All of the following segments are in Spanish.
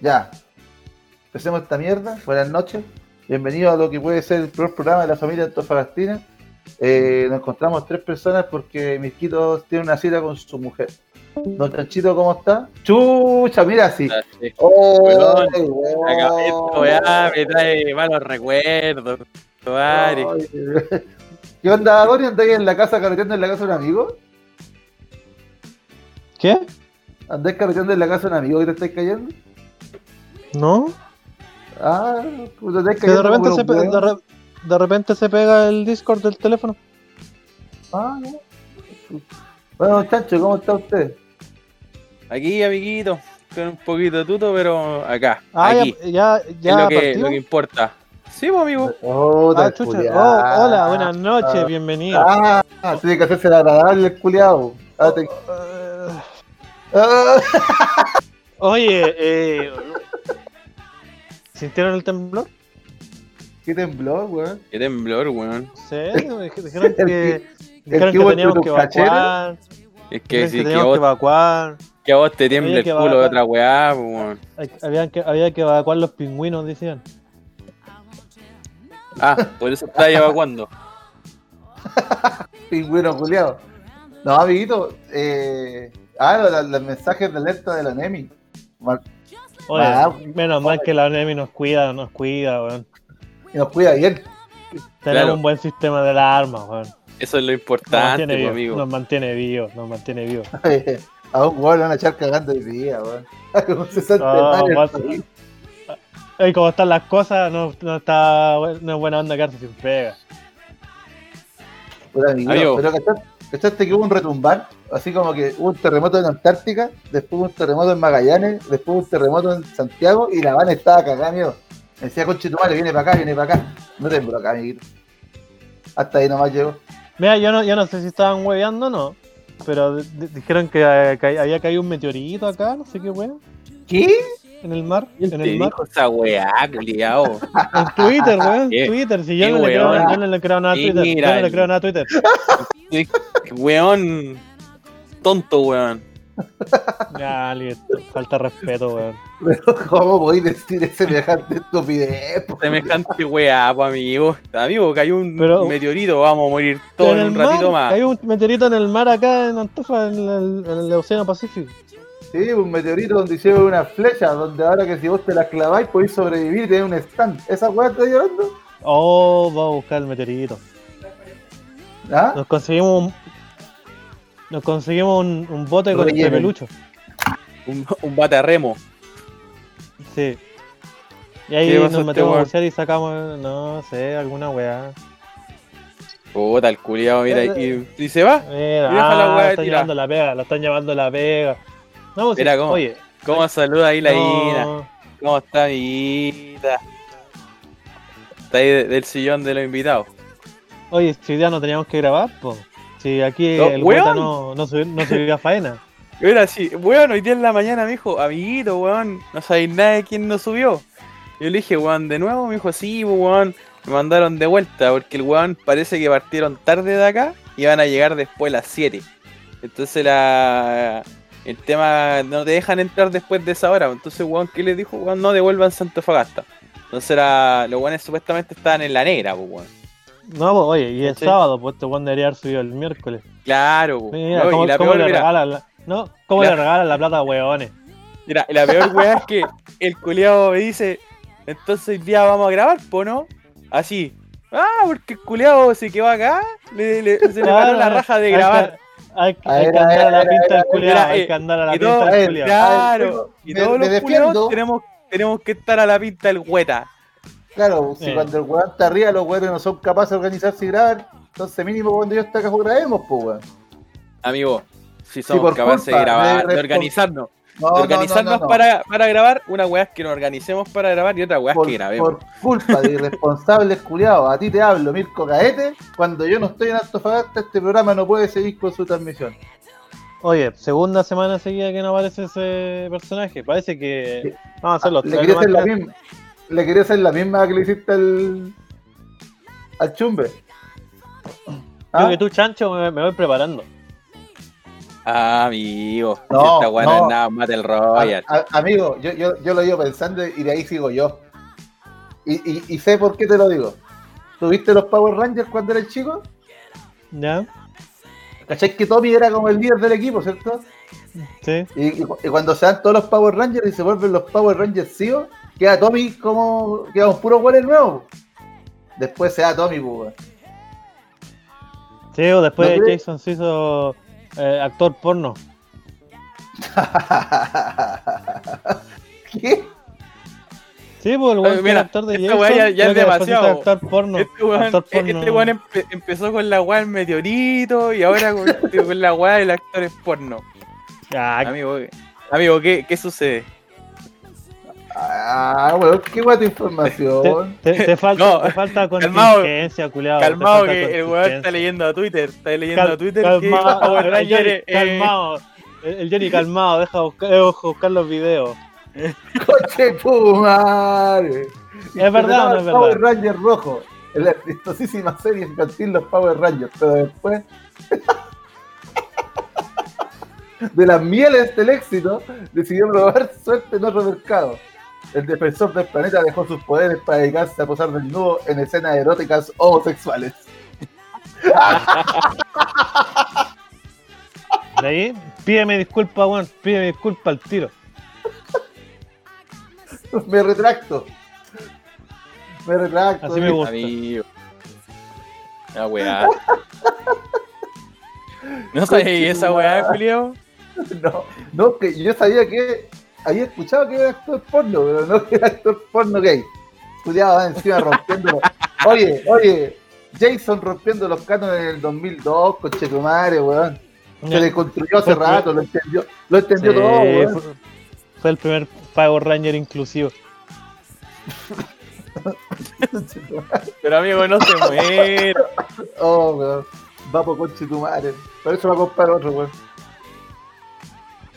Ya. Empecemos esta mierda. Buenas noches. Bienvenido a lo que puede ser el primer programa de la familia Antofagastina. Eh, nos encontramos tres personas porque Misquito tiene una cita con su mujer. Don Chanchito, ¿cómo está? Chucha, mira así. Oh, Weón, weón. Acá, Esto weá, me trae malos recuerdos. ¿Qué onda, Gori? ¿Andáis en la casa carreteando en la casa de un amigo? ¿Qué? ¿Andáis carreteando en la casa de un amigo que te estáis cayendo? ¿No? Ah, pues Que de repente, se los de, huevos. re- de repente se pega el Discord del teléfono. Ah, no. Bueno, Chancho, ¿cómo está usted? Aquí, amiguito, con un poquito de tuto, pero acá, Ah, aquí. ya, ya, ya es lo que, lo que importa. Sí, pues, amigo. Oh, Ah, chucha. Oh, hola, buenas noches, Ah, bienvenido. Ah, tiene que hacerse el agradable el culiado. Ah, te- Eh, ah. oye, eh, ¿sintieron el temblor? ¿Qué tembló, weón? Qué temblor, weón. Sí, dijeron que, dijeron que que hubo teníamos en que evacuar. Es que si que que, teníamos que vos, evacuar. que a vos te tiemble Oye, el culo de otra weá, weón. Había que, había que evacuar los pingüinos, decían. Ah, por eso estás evacuando. Pingüino culiado. No, amiguito. Eh... Ah, los, los mensajes de alerta de la NEMI. Oye, Ah, menos mal que la NEMI nos cuida, nos cuida, weón. Y nos cuida bien. Tenemos Claro. un buen sistema de alarmas, weón. Eso es lo Nos importante, mantiene pues, vivo, amigo. nos mantiene vivo, nos mantiene vivo. A un weón le van a echar cagando hoy día, weón. Como se siente mal. Ey, como están las cosas, no, no está no es buena onda quedarse sin pega. Amiguito, Amigo. Pero ¿cachaste, cachaste que hubo un retumbar? Así como que hubo un terremoto en Antártica, después un terremoto en Magallanes, después un terremoto en Santiago y la van estaba cagada, amigo. Me decía, conche tu madre, viene para acá, viene para acá. No tembló acá, amiguito. Hasta ahí nomás llegó. Mira, yo no, yo no sé si estaban hueveando o no, pero di- di- dijeron que, eh, ca- había caído un meteorito acá, no sé qué weón, ¿Qué? en el mar, ¿Quién en te el mar. dijo esa weá, culiao? En Twitter, weón, ¿Qué? Twitter, si yo no, le creo, weón? yo no le creo nada a Twitter, yo Mira, no le creo nada a Twitter. weón, tonto, weón. Ya, listo, falta respeto, weón. Pero ¿cómo podéis decir semejante estupidez? po? Semejante weá, pues, amigo. Amigo, cayó un Pero- meteorito, vamos a morir todos en un ratito más. hay un meteorito en el mar acá en Antofa, en el, en el Océano Pacífico. Sí, un meteorito donde hicieron una flecha, donde ahora que si vos te la claváis podéis sobrevivir y tener un stand. ¿Esa weá está llorando? Oh, va a buscar el meteorito. ¿Ah? Nos conseguimos un, nos conseguimos un, un bote con Relleno. este pelucho. Un, un bate a remo. Sí. Y ahí ¿Qué pasó nos este metemos a bucear y sacamos, no sé, alguna weá. Puta, el culiao, mira, y, y se va. Mira, deja la ah, weá están llevando la pega, lo están llevando la pega. No, pues, Mira sí, cómo- oye, ¿Cómo saluda ahí la Ina? no, ¿Cómo está, amiguita? Está ahí de- del sillón de los invitados. oye, si día no teníamos que grabar, pues. Si aquí No, el weón. hueta no, no, se, no se a faena. Mira, sí, weón, hoy día en la mañana me dijo, amiguito, weón, no sabéis nada de quién nos subió. Yo le dije, weón, de nuevo, me dijo, sí, pues, weón, me mandaron de vuelta, porque el weón parece que partieron tarde de acá y van a llegar después a las 7. Entonces la el tema no te dejan entrar después de esa hora. Entonces, weón, ¿qué les dijo? Weón, no devuelvan Santo Fagasta. Entonces era, los weones supuestamente estaban en la negra, pues, weón. No, pues, oye, y el ¿Cachai? sábado, pues este weón debería haber subido el miércoles. Claro, pues. Mira, No, ¿cómo, y la cómo peor, le mira, regalan la, no, ¿cómo La- le regalan la plata a weones? Mira, la peor weá es que el culiao me dice, entonces hoy día vamos a grabar, po, ¿no? Así. Ah, porque el culiao se quedó acá, le, le- se le paró la raja de grabar. Hay, que- hay andar a la pinta del mira, hay que andar a la pinta del culiao. Claro, y todos los culiados tenemos, tenemos que estar a la pinta del hueta. Claro, si Eh. cuando el weón está arriba, los weones no son capaces de organizarse y grabar, entonces mínimo cuando yo esté acá grabemos, pues weón. Amigo, si somos por capaces de grabar, de organizarnos, No, de organizarnos no, no, no. Para, para grabar, una weá es que nos organicemos para grabar y otra weá es que grabemos. por culpa de irresponsables culiados. A ti te hablo, Mirko Caete. Cuando yo no estoy en Antofagasta, este programa no puede seguir con su transmisión. Oye, segunda semana seguida que no aparece ese personaje. Parece que. Vamos a hacerlo. Le quería hacer la misma, le quería hacer la misma que le hiciste al, al chumbe. Yo ¿Ah? que tú, chancho, me, me voy preparando. Ah, amigo. No, esta weá no no. es nada más del Royal. A- a- amigo, yo, yo, yo lo digo pensando y de ahí sigo yo. Y, y, y sé por qué te lo digo. ¿Tuviste los Power Rangers cuando eras chico? ¿Ya? ¿Cachai que Tommy era como el líder del equipo, cierto? Sí. Y, y cu- y cuando se dan todos los Power Rangers y se vuelven los Power Rangers CEO, queda Tommy como. queda un puro güey nuevo. Después se da Tommy, pues. weón. Sí, o después ¿No? Jason se hizo eh, actor porno. ¿Qué? Sí, pues el weón mira, era actor de esta Jason. ya- es demasiado. Actor porno. Este weón, actor porno. este weón empe- empezó con la weá del meteorito y ahora con, con la weá del actor es porno. Ah, Amigo, amigo ¿qué, qué sucede? Ah, weón, qué guay tu información. te, te- te falta, No, te falta contingencia, culiado. Calmado que el weón está leyendo a Twitter. Está leyendo Cal- a Twitter calmado, que Power el Ranger Johnny, eh, calmado. El, Johnny calmado, deja buscar, buscar los videos. Coche madre. ¿Es verdad no es Power verdad? Ranger rojo. En la exitosísima serie infantil Los Power Rangers. Pero después. de las mieles del éxito, decidió probar suerte en otro mercado. El defensor del planeta dejó sus poderes para dedicarse a posar desnudo en escenas eróticas homosexuales. De ahí, pídeme disculpa, weón. Pídeme disculpa al tiro. Me retracto. Me retracto. Así me gusta. Amigo. La weá. ¿No sabéis esa weá, Julio? No, no, que yo sabía que había escuchado que era actor porno, pero no que era actor porno gay. Cuidado, va encima rompiendo. Oye, oye, Jason rompiendo los cánones en el 2002, coche tu madre, weón. Se le construyó hace rato, lo entendió, lo Sí, entendió todo, weón. fue, fue el primer Power Ranger inclusivo. Pero amigo, no se muere. Oh, weón. Va por coche tu madre. Por eso va a comprar otro, weón.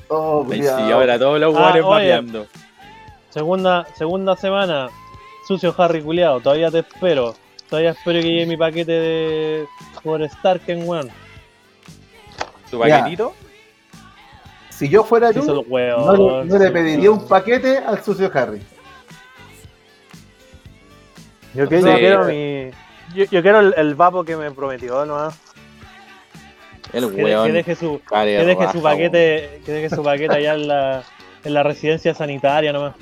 Oh, sí, ahora todos los Ah, oye. mapeando. Segunda, segunda semana. Sucio Harry culiado. Todavía te espero. Todavía espero que llegue mi paquete de por Starken, weón. ¿Tu Ya. paquetito? Si yo fuera weón. no le, no le sí, pediría un paquete al sucio Harry. Yo, Sí. yo quiero mi. Yo, yo quiero el, el vapo que me prometió, ¿no? El Que, que weón. deje su, que deje su paquete, que deje su paquete allá en la, en la residencia sanitaria nomás.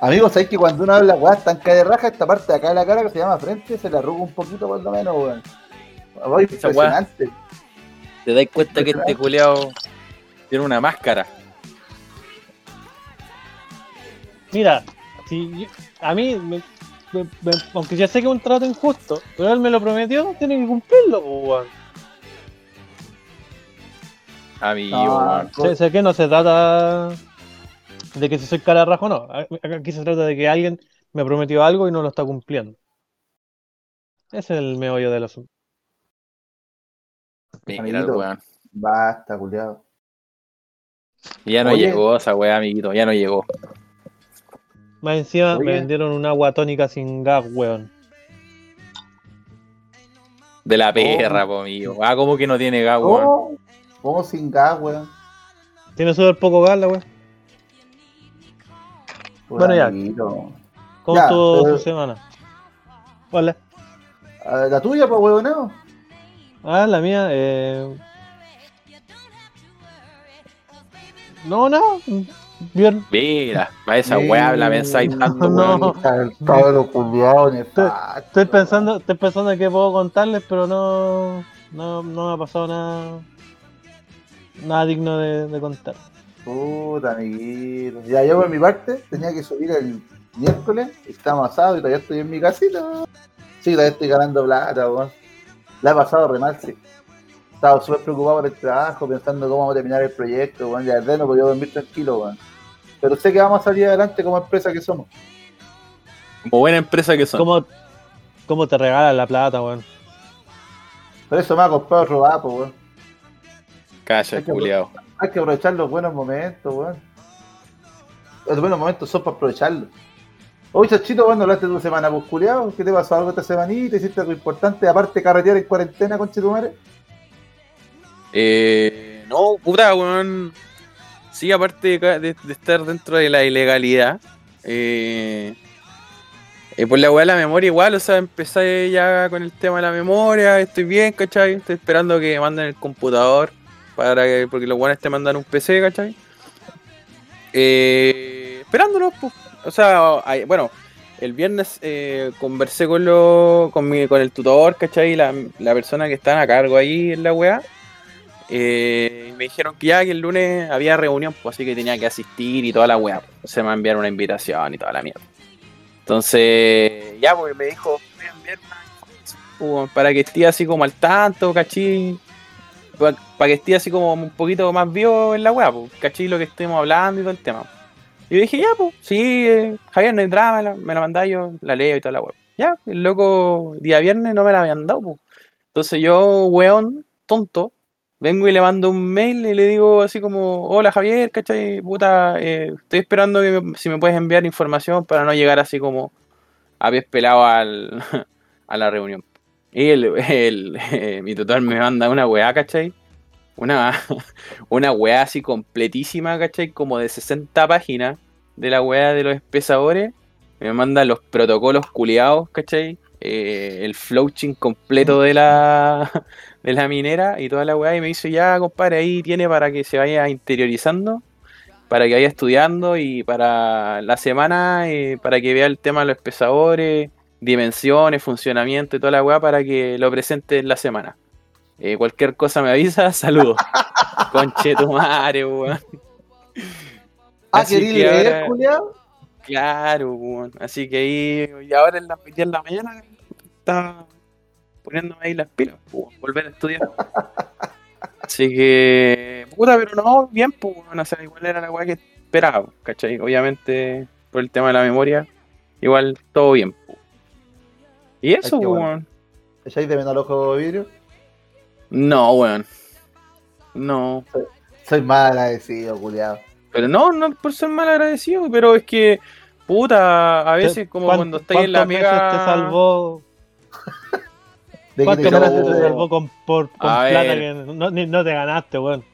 Amigos, sabéis que cuando uno habla weá tan cae de raja, esta parte de acá de la cara que se llama frente se le arruga un poquito por lo menos, weón. Muy Esa weá. impresionante. Te das cuenta que este culeado tiene una máscara. Mira, si yo- a mí, me- me- me- aunque ya sé que es un trato injusto, pero él me lo prometió, tiene que cumplirlo, pues, weón. Amigo, No, weón. Sé, sé que no se trata de que si soy cara de raja o no. Aquí se trata de que alguien me prometió algo y no lo está cumpliendo. Ese es el meollo del asunto. Mira el weón. Basta, culiado. Y ya no Oye. llegó esa weá, amiguito. Ya no llegó. Más encima me vendieron un agua tónica sin gas, weón. De la perra, po, amigo. Ah, como que no tiene gas, weón. ¿Cómo? ¿Cómo sin gas, weón? Tiene súper poco gas, la weón. Bueno, ya. ¿Cómo Ya, estuvo pero- su semana? Hola. Ah, La tuya, pues, weón, no. Ah, la mía, eh... No, no. Bien. Mira, para esa weá la pensáis tanto, No. culiado, nefasto. Estoy pensando, estoy pensando en qué puedo contarles, pero no, no, no me ha pasado nada, nada digno de, de contar. Puta, amiguito. Ya, yo por mi parte tenía que subir el miércoles, estamos asados y todavía estoy en mi casita. Sí, todavía estoy ganando plata, weón. La he pasado re mal, sí. Estaba súper preocupado por el trabajo, pensando cómo vamos a terminar el proyecto, weón. Ya verdad no podía dormir tranquilo, weón. Pero sé que vamos a salir adelante como empresa que somos. Como buena empresa que son. ¿Cómo, cómo te regalan la plata, weón? Por eso me ha comprado otro vapo, weón. Calla, Hay que- culiao. Hay que aprovechar los buenos momentos, weón. Los buenos momentos son para aprovecharlos. Oye, Chachito, ¿cuándo hablaste de tu semana, pues, culiao? ¿Qué te pasó algo esta semanita? ¿Hiciste algo importante? Aparte de carretear en cuarentena, con Chitumare. Eh, no, puta, weón. Sí, aparte de, de- de estar dentro de la ilegalidad, eh, eh, por la weá de la memoria igual, o sea, empecé ya con el tema de la memoria, estoy bien, ¿cachai? Estoy esperando que manden el computador, para que, porque los weones te mandan un PC, ¿cachai? Eh, esperándolo, pues. O sea, bueno, el viernes eh, conversé con, lo, con, mi, con el tutor, ¿cachai? La, la persona que está a cargo ahí en la weá. Eh, me dijeron que ya que el lunes había reunión, pues así que tenía que asistir y toda la weá. pues. Se me va a enviar una invitación y toda la mierda. Entonces, ya, pues me dijo, voy a enviar una para que esté así como al tanto, ¿cachai? Para que esté así como un poquito más vivo en la weá, pues, ¿cachai? Lo que estemos hablando y todo el tema. Y dije, ya, pues, sí, eh, Javier, no hay drama, la- me la mandáis yo, la leo y toda la weá. Ya, el loco, día viernes no me la habían dado, pues. Entonces yo, weón, tonto, vengo y le mando un mail y le digo así como, hola Javier, ¿cachai? Puta, eh, estoy esperando que me- si me puedes enviar información para no llegar así como a pies pelado al, a la reunión. Y el, mi tutor me manda una weá, ¿cachai? Una, una weá así completísima, ¿cachai? Como de 60 páginas de la weá de los espesadores. Me manda los protocolos culiados, ¿cachai? Eh, el flowching completo de la, de la minera y toda la weá. Y me dice, ya, compadre, ahí tiene para que se vaya interiorizando, para que vaya estudiando y para la semana, eh, para que vea el tema de los espesadores, dimensiones, funcionamiento y toda la weá, para que lo presente en la semana. Eh, cualquier cosa me avisa, saludos. Conche tu madre, weón. Ah, Así ¿querís que leer, ahora- culiao? Claro, weón. Así que ahí, y ahora en la, en la mañana está poniéndome ahí las pilas, weón, volver a estudiar. Así que, puta, pero no, bien, pues, weón, o sea, igual era la weá que esperaba, ¿cachai? Obviamente, por el tema de la memoria, igual todo bien, pues. Y eso, Ay, pues, bueno. weón. ¿Echáis de menos al ojo de vidrio? No, weón. No. Soy mal agradecido, culiao. Pero no, no por ser mal agradecido, pero es que, puta, a veces como ¿Cuán- cuando estáis en la ¿Cuántos meses pega... te salvó? De ¿Cuántos meses te salvó con, por, con A plata ver. que no, ni- no te ganaste, weón?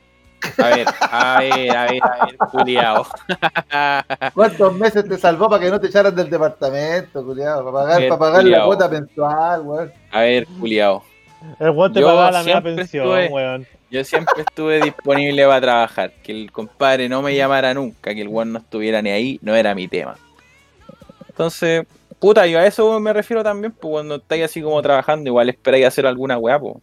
A ver, a ver, a ver, a ver, culiao. ¿Cuántos meses te salvó para que no te echaran del departamento, culiao? Para pagar, para pagar la cuota mensual, weón. A ver, culiao. El weón te pagaba la siempre pensión, estuve- weón. Yo siempre estuve disponible para trabajar. Que el compadre no me llamara nunca, que el weón no estuviera ni ahí, no era mi tema. Entonces, puta, yo a eso me refiero también, pues cuando estáis así como trabajando, igual esperáis hacer alguna weá, pues.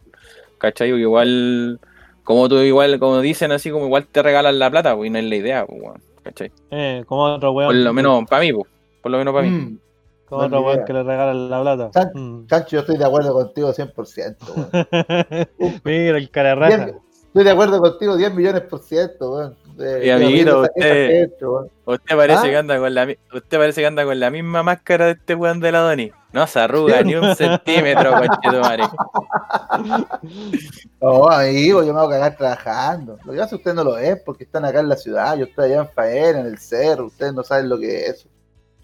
¿Cachai? Porque igual, como tú igual, como dicen así, como igual te regalan la plata, pues y no es la idea, pues, weón. ¿Cachai? Eh, como otro weón. Por lo menos para mí, pues. Por lo menos para mí. Mm. Como otro weón que le regalan la plata. San- Mm. Chancho, yo estoy de acuerdo contigo 100%, weón. Mira el cara raja. Estoy de acuerdo contigo 10 millones por ciento, weón. De- Y, amiguito, usted-. Usted parece ¿Ah? que anda con la usted parece que anda con la misma máscara de este weón de la Doni. No se arruga ni un centímetro, conchetumare. No, amigo, yo me voy a cagar trabajando. Lo que pasa es que usted no lo es porque están acá en la ciudad, yo estoy allá en Faena, en el cerro, ustedes no saben lo que es eso.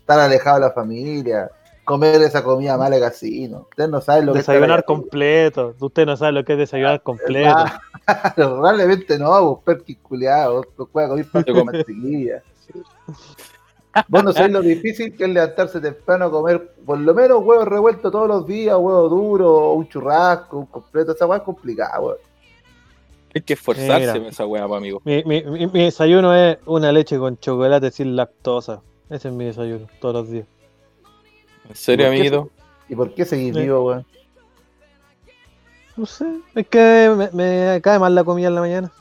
Estar alejado de la familia, comer esa comida mala de casino. Ustedes no saben lo que es Desayunar completo. Usted no sabe lo que es desayunar completo. Ah, Probablemente no, vos perquis culiados, vos puedes comer pan con mantequilla. Vos no sabés lo difícil que es levantarse temprano a comer por lo menos huevos revueltos todos los días, huevo duro, un churrasco, un completo, esa hueá es complicada, weón. Hay que esforzarse Mira. en esa weá, amigo. Mi, mi, mi- mi desayuno es una leche con chocolate sin lactosa. Ese es mi desayuno, todos los días. ¿En serio, ¿Por qué amiguito? ¿Y por qué seguís Sí. vivo, weón? No sé, es que me, me cae mal la comida en la mañana.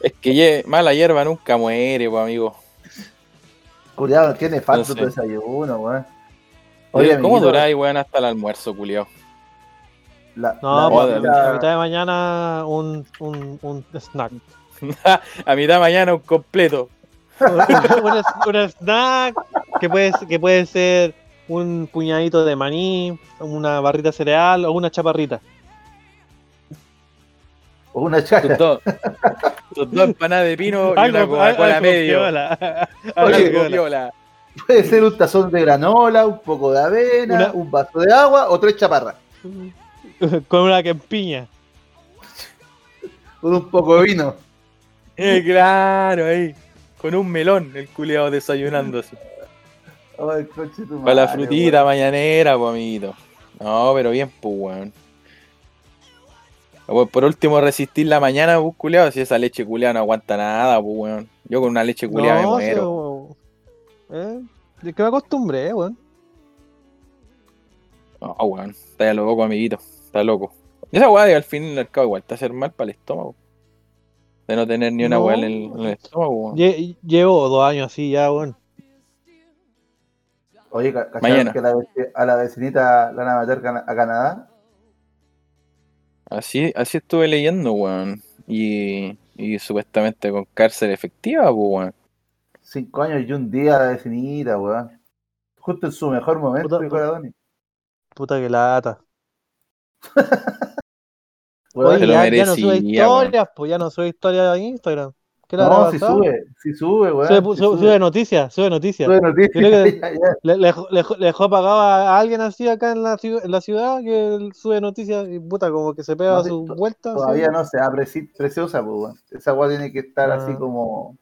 Es que ye- mala hierba nunca muere, pa' amigo. Culiado, tiene falta No tu desayuno, weón. Oye, Oye, ¿Cómo duráis, weón, hasta el almuerzo, culiao? La, No, la pues, a mitad de mañana un, un, un snack. a mitad de mañana un completo. un, un snack que puede, que puede ser un puñadito de maní, una barrita cereal o una chaparrita. O una Tus dos, tus dos empanadas de pino y una Coca-Cola algo medio. piola. Oye, Algo piola. Piola. Puede ser un tazón de granola, un poco de avena, Una- un vaso de agua o tres chaparras. Con una quempiña. Con un poco de vino. Eh, claro, ahí. Con un melón, el culiado desayunando así. Ay, coche tu Para la madre, frutita weón. mañanera, pues, amiguito. No, pero bien, pues, weón. Pues, por último, resistir la mañana, pues, culiado. Si esa leche culiada no aguanta nada, pues, weón. Yo con una leche culiada me muero. sí, eh, de que me acostumbré, weón. No, weón. Está ya loco, amiguito. Está loco. Y esa weá de al fin y al cabo igual te hace mal para el estómago. De no tener ni una No. weá en el, en el estómago, weón. Lle- Llevo dos años así ya, weón. Oye, ca- ¿cacharon Mañana. que a la, vec- a la vecinita la van a meter a Canadá? Así, así estuve leyendo, weón. Y, y supuestamente con cárcel efectiva, pues, weón. Cinco años y un día a la vecinita, weón. Justo en su mejor momento, Puta-. Puta que lata. Weón, Oye, ya, ya no sube historias, pues ya no sube historias en Instagram. ¿Qué le habrá no, si pasado? sube, si sube, weón. Sube, si sube- sube noticias, sube noticias. Sube noticias. Creo que- ya, ya. Le, le, le- le dejó apagado a alguien así acá en la, ciu- en la ciudad que sube noticias y puta, como que se pega No, to- vueltas. así. Todavía no se abre preci- preciosa, pues, weón. Esa weá tiene que estar así Ah. como.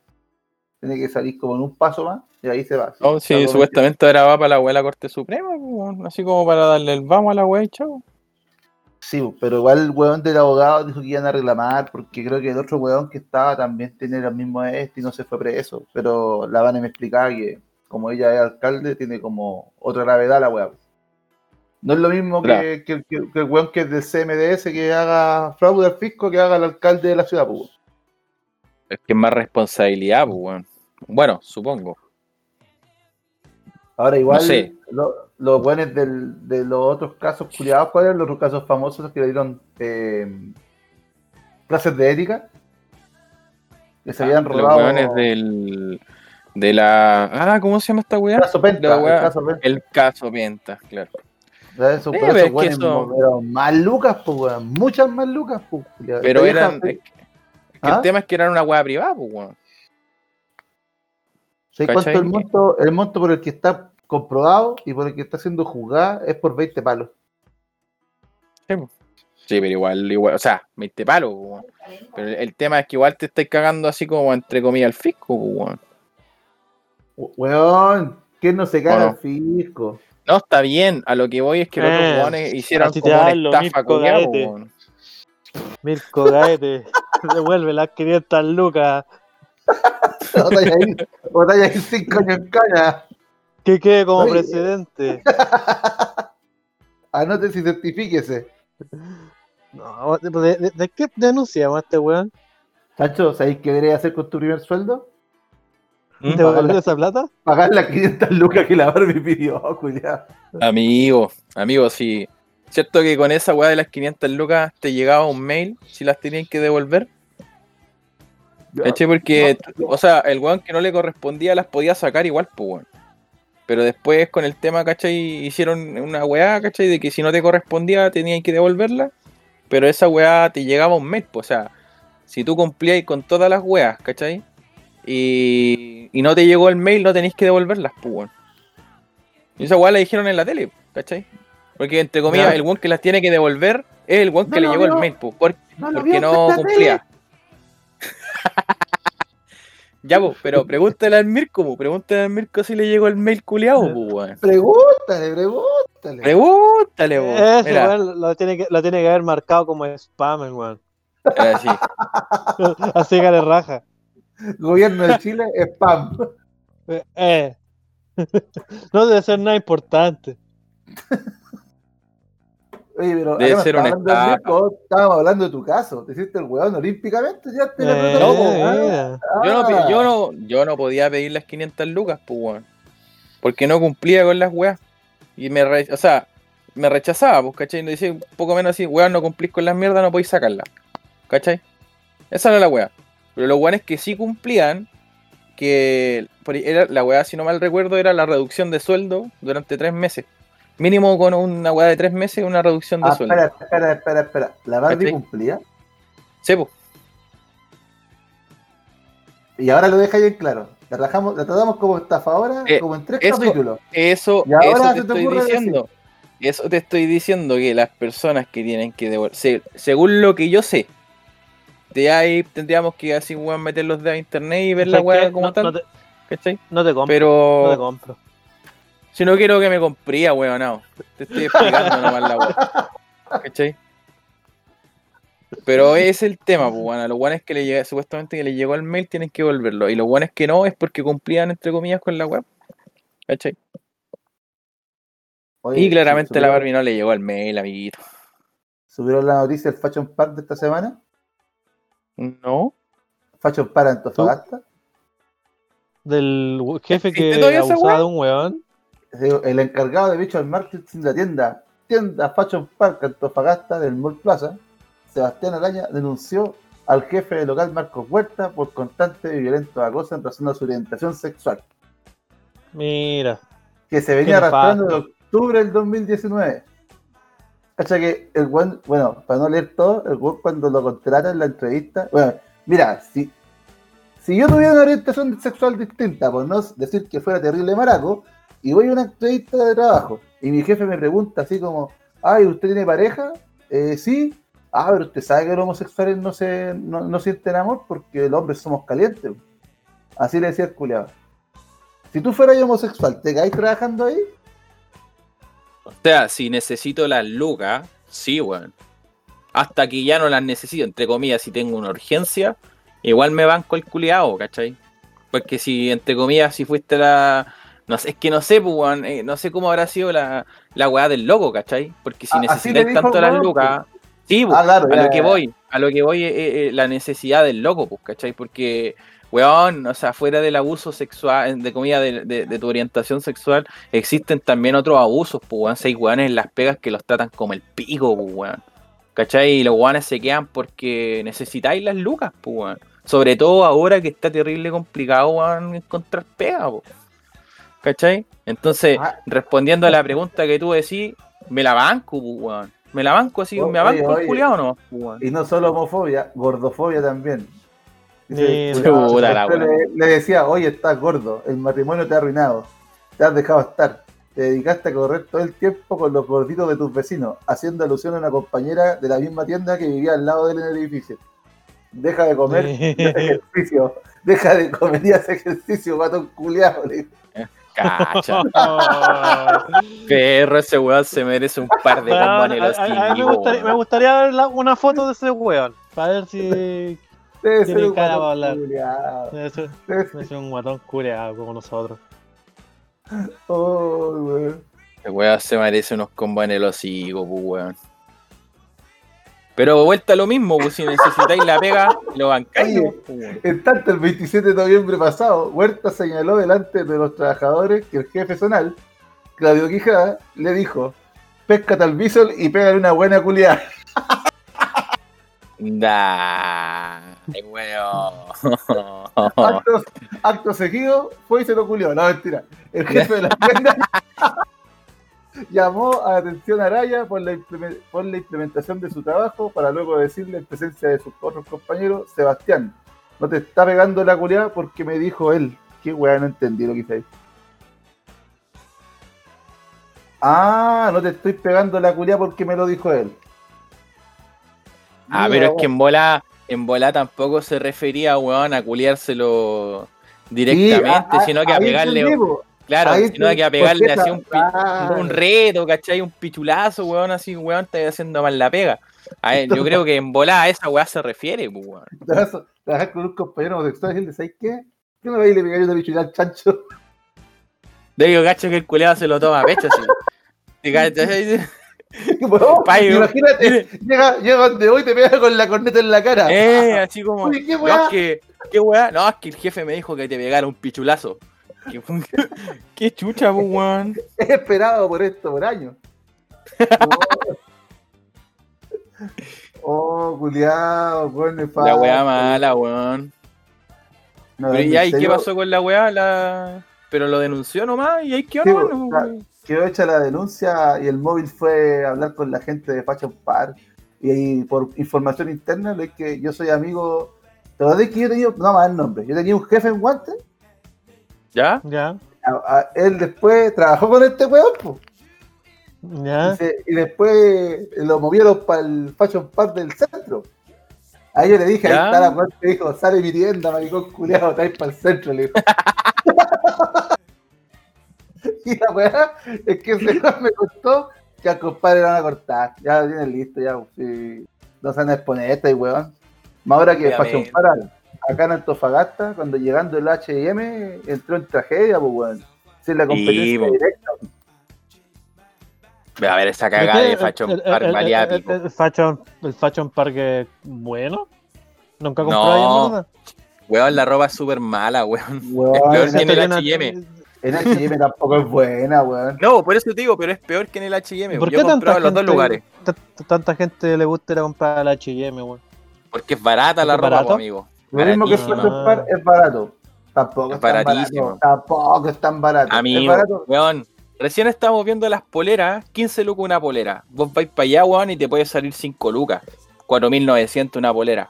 Tiene que salir como en un paso más y ahí se va. No, sí, supuestamente ahora va para la weá de la Corte Suprema, pues. Así como para darle el vamos a la weá y chao. Sí, pero igual el weón del abogado dijo que iban a reclamar porque creo que el otro weón que estaba también tenía el mismo este y no se fue preso. Pero la van a me explicaba que como ella es alcalde tiene como otra gravedad la weá. No es lo mismo que, Claro. que, que- que el weón que es del CMDS que haga fraude al fisco que haga el alcalde de la ciudad. Pues. Es que es más responsabilidad, pues, weón. Bueno, supongo. Ahora igual No sé. lo- los buenos del- de los otros casos culiados, ¿cuáles eran los otros casos famosos que le dieron eh, clases de ética? Que se habían Los robado. weones del. De la. Ah, ¿cómo se llama esta weá? caso Penta, La el caso Penta. El caso Penta, claro. Eso, Sí, pero eso, pero más lucas, pues, weón, muchas más lucas, pues. Pero eran. vieja- Es que, es que ¿Ah? el tema es que eran una weá privada, pues, weón. ¿sabes cuánto el monto, el monto por el que está comprobado y por el que está siendo juzgada es por 20 palos? Sí, pero igual, igual, o sea, 20 palos, weón. Pero el, tema es que igual te estáis cagando así como entre comillas al fisco, weón. Weón, ¿quién no se caga Bueno. al fisco? No, está bien. A lo que voy es que los Eh, otros weones hicieron como una estafa Gaete. weón. Mirko Gaete, devuelve las 500 lucas. Botalla ahí, botalla ahí 5 años en caña. Que quede como Oye. presidente. Anótese y certifíquese. No, ¿de, de- de qué denunciamos a este weón? Sancho, ¿sabéis qué deberías hacer con tu primer sueldo? ¿Mm? ¿Devolver esa plata? Pagar las 500 lucas que la Barbie pidió, culiao. Amigo, amigo, sí. ¿Cierto que con esa weá de las 500 lucas te llegaba un mail si las tenían que devolver? ¿Cachai? Porque, o sea, el weón que no le correspondía las podía sacar igual, pues weón. Pero después con el tema, ¿cachai? Hicieron una weá, ¿cachai? De que si no te correspondía tenían que devolverla. Pero esa weá te llegaba un mail, pues, o sea, si tú cumplías con todas las weas, ¿cachai? Y, y no te llegó el mail, no tenéis que devolverlas, pues, weón. Y esa weá la dijeron en la tele, ¿cachai? Porque entre comillas, el weón que las tiene que devolver es el weón No que le llegó el mail, pues, por- No porque no cumplía. Ya, pues, pero pregúntale al Mirko, pues, pregúntale al Mirko si le llegó el mail culiado, pues, weón. Pregúntale, pregúntale. Pregúntale, pues. Ese Mira, weón lo tiene, que, lo tiene que haber marcado como spam, el weón. así. Así que le raja. Gobierno de Chile, spam. Eh, eh. No debe ser nada importante. Oye, pero Debe no ser estafa. Mirko, estábamos hablando de tu caso. Te hiciste el weón olímpicamente, ya te Eh, la pelota. mira. Yo no, Ah. yo, no, yo no podía pedir las 500 lucas, pues, weón. Porque no cumplía con las weas. Y me, re- o sea, me rechazaba, pues, ¿cachai? Me decía un poco menos así, weón, no cumplís con las mierdas, no podéis sacarlas. ¿Cachai? Esa era la wea. Pero los weones que sí cumplían, que era, la wea, si no mal recuerdo, era la reducción de sueldo durante tres meses. Mínimo con una wea de tres meses, una reducción de Ah, sueldo. espera, espera, espera, espera. ¿La Barbie cumplía? Sí, pues. Y ahora lo deja bien claro. La, rajamos, la tratamos como estafadora, Eh, como en tres eso- capítulos. Eso, Y ahora eso te te estoy diciendo. Eso te estoy diciendo que las personas que tienen que devolver, se- según lo que yo sé, De ahí tendríamos que así, weón, meter los dedos a internet y ver la ¿Sabes weá como no, tal. no te, ¿Cachai? no te compro. No te Pero compro. Si no quiero que me compría, weón, no. Te estoy explicando nomás la weá. ¿Cachai? Pero ese es el tema, pues, weón. A los weones que le llega, supuestamente que le llegó el mail tienen que volverlo. Y los weones que no es porque cumplían, entre comillas, con la web. ¿Cachai? Oye, Y claramente a la subieron- Barbie no le llegó el mail, amiguito. ¿Subieron la noticia del Fashion Park de esta semana? No. Fashion Park Antofagasta. Del jefe ¿Existe que abusaba de un weón. El encargado de Visual Marketing de la tienda, tienda Fashion Park Antofagasta del Mall Plaza, Sebastián Araña, denunció al jefe del local Marcos Huerta por constante y violento acoso en razón a su orientación sexual, Mira. que se venía arrastrando de octubre del 2019. Cacha que el buen, bueno, para no leer todo, el buen cuando lo contrata en la entrevista, bueno, mira, si, si yo tuviera una orientación sexual distinta, por no decir que fuera terrible maraco, y voy a una entrevista de trabajo, y mi jefe me pregunta así como, ay, ¿usted tiene pareja? Eh, sí. Ah, pero usted sabe que los homosexuales no se no, no sienten amor porque los hombres somos calientes. Así le decía el culiado. Si tú fueras homosexual, ¿te caes trabajando ahí? O sea, si necesito las lucas, sí, weón. Hasta que ya no las necesito, entre comillas, si tengo una urgencia, igual me banco el culiao, ¿cachai? Porque si, entre comillas, si fuiste la. No sé, es que no sé, pues, eh, no sé cómo habrá sido la, la weá del loco, ¿cachai? Porque si Ah, necesitáis tanto las lucas. Sí, pues, Ah, claro, a ya, lo que ya. voy, a lo que voy es la necesidad del loco, pues, ¿cachai? Porque, weón, o sea, fuera del abuso sexual, de comida de, de- de tu orientación sexual, existen también otros abusos, pues, weón. Hay weones en las pegas que los tratan como el pico, pues, weón. ¿Cachai? Y los weones se quedan porque necesitáis las lucas, pues, weón. Sobre todo ahora que está terrible complicado, weón, encontrar pega, pues. ¿Cachai? Entonces, Ah. respondiendo a la pregunta que tú decís, me la banco, weón. Me la banco así, Oye, me la banco oye. el culiao o no, weón. Y no solo homofobia, gordofobia también. La wea. le, le decía, oye, estás gordo, el matrimonio te ha arruinado, te has dejado estar. Te dedicaste a correr todo el tiempo con los gorditos de tus vecinos, haciendo alusión a una compañera de la misma tienda que vivía al lado de él en el edificio. Deja de comer y haz ejercicio. Deja de comer y haz ejercicio, matón culiado. Cacha. Perro, ese weón se merece un par de Weón, combos en el a- a- a mí me, gustaría, me gustaría ver la- una foto de ese weón. Para ver si Debe Tiene ser cara para hablar. culiao. debe ser, Debe ser- un guatón cureado como nosotros. Oh, weón. Ese weón se merece unos combos en el hocico, pues, weón. Pero vuelta a lo mismo, pues si necesitáis la pega, lo bancáis. Pues. En tanto, el 27 de noviembre pasado, Huerta señaló delante de los trabajadores que el jefe zonal, Claudio Quijada, le dijo: Péscate al bisol y pégale una buena culiada. Da, weón. Acto, acto seguido, fue y se lo culió. No, mentira. El jefe de la llamó a la atención a Araya por la, por la implementación de su trabajo para luego decirle en presencia de sus otros compañeros: Sebastián, no te está pegando la culiada porque me dijo él. Qué weá, no entendí lo que hice ahí. Ah, no te estoy pegando la culiada porque me lo dijo él. Ah, Mira, pero es que en bola, en bola tampoco se refería, weón, a culiárselo directamente, Sí, a- sino que a pegarle, entendí. Claro, ahí sino que a pegarle así un, claro. un reto, ¿cachai? Un pichulazo, weón, así, weón, está haciendo mal la pega. A él, yo creo que en bola a esa weá se refiere, pues, weón. Trabajar trabajar con un compañero homosexual y decirle, ¿sabes qué? ¿Qué no y le pegáis una bichulada al chancho? De digo, cacho que el culeado se lo toma a pecho, así. ¿Te? Weón, Payo. imagínate, llega, llega donde hoy y te pega con la corneta en la cara. Eh, así como. ¿qué no, weá? es que, ¿qué weá? No, es que el jefe me dijo que te pegara un pichulazo. ¿Qué, qué chucha, weón? He esperado por esto por años. Oh, oh culiao, weón. La weá mala, weón. No, Pero ¿y qué pasó con la weá? La... Pero lo denunció nomás y ahí quedó Sí, nomás, weón. Quedó hecha la denuncia y el móvil fue a hablar con la gente de Fashion Park. Y ahí, por información interna, es que yo soy amigo. ¿Te acordás que yo tenía, no más el nombre, yo tenía un jefe en guante? ¿Ya? Ya, A- a- él después trabajó con este weón, po. ya. Y, se- y después lo movieron para el Fashion Park del centro. Ahí yo le dije, ahí Ya. está la weón que dijo, sale mi tienda, maricón culiado, está ahí para el centro, le dijo. y la weá es que ese me contó que al compadre lo van a cortar. Ya lo tienen listo, ya. sí. No se van a exponer esta y weón. Más ahora que. Fashion Paral, acá en Antofagasta, cuando llegando el H&M, entró en tragedia, pues weón. Sí, la competencia po. directa. A ver, esa cagada de Fashion el, Park el- valía el- el- el Fashion, el Fashion Park es bueno. Nunca compré No. ahí, ¿verdad? Weón, la ropa es súper mala, weón. Weón, Es peor en que en el H&M. En H&M tampoco es buena, weón. No, por eso te digo, pero es peor que en el H&M. ¿Por Yo qué he comprado tanta en los dos gente- lugares. Tanta gente le gusta ir a comprar al H&M, weón. Porque es barata la ¿Es ropa, amigo. Lo mismo que Park es barato. Tampoco Es tan baratísimo. barato. Tampoco es tan barato. Amigo, barato. weón. Recién estábamos viendo las poleras, 15 lucas una polera. Vos vais para allá, weón, y te puede salir 5 lucas. 4.900 una polera.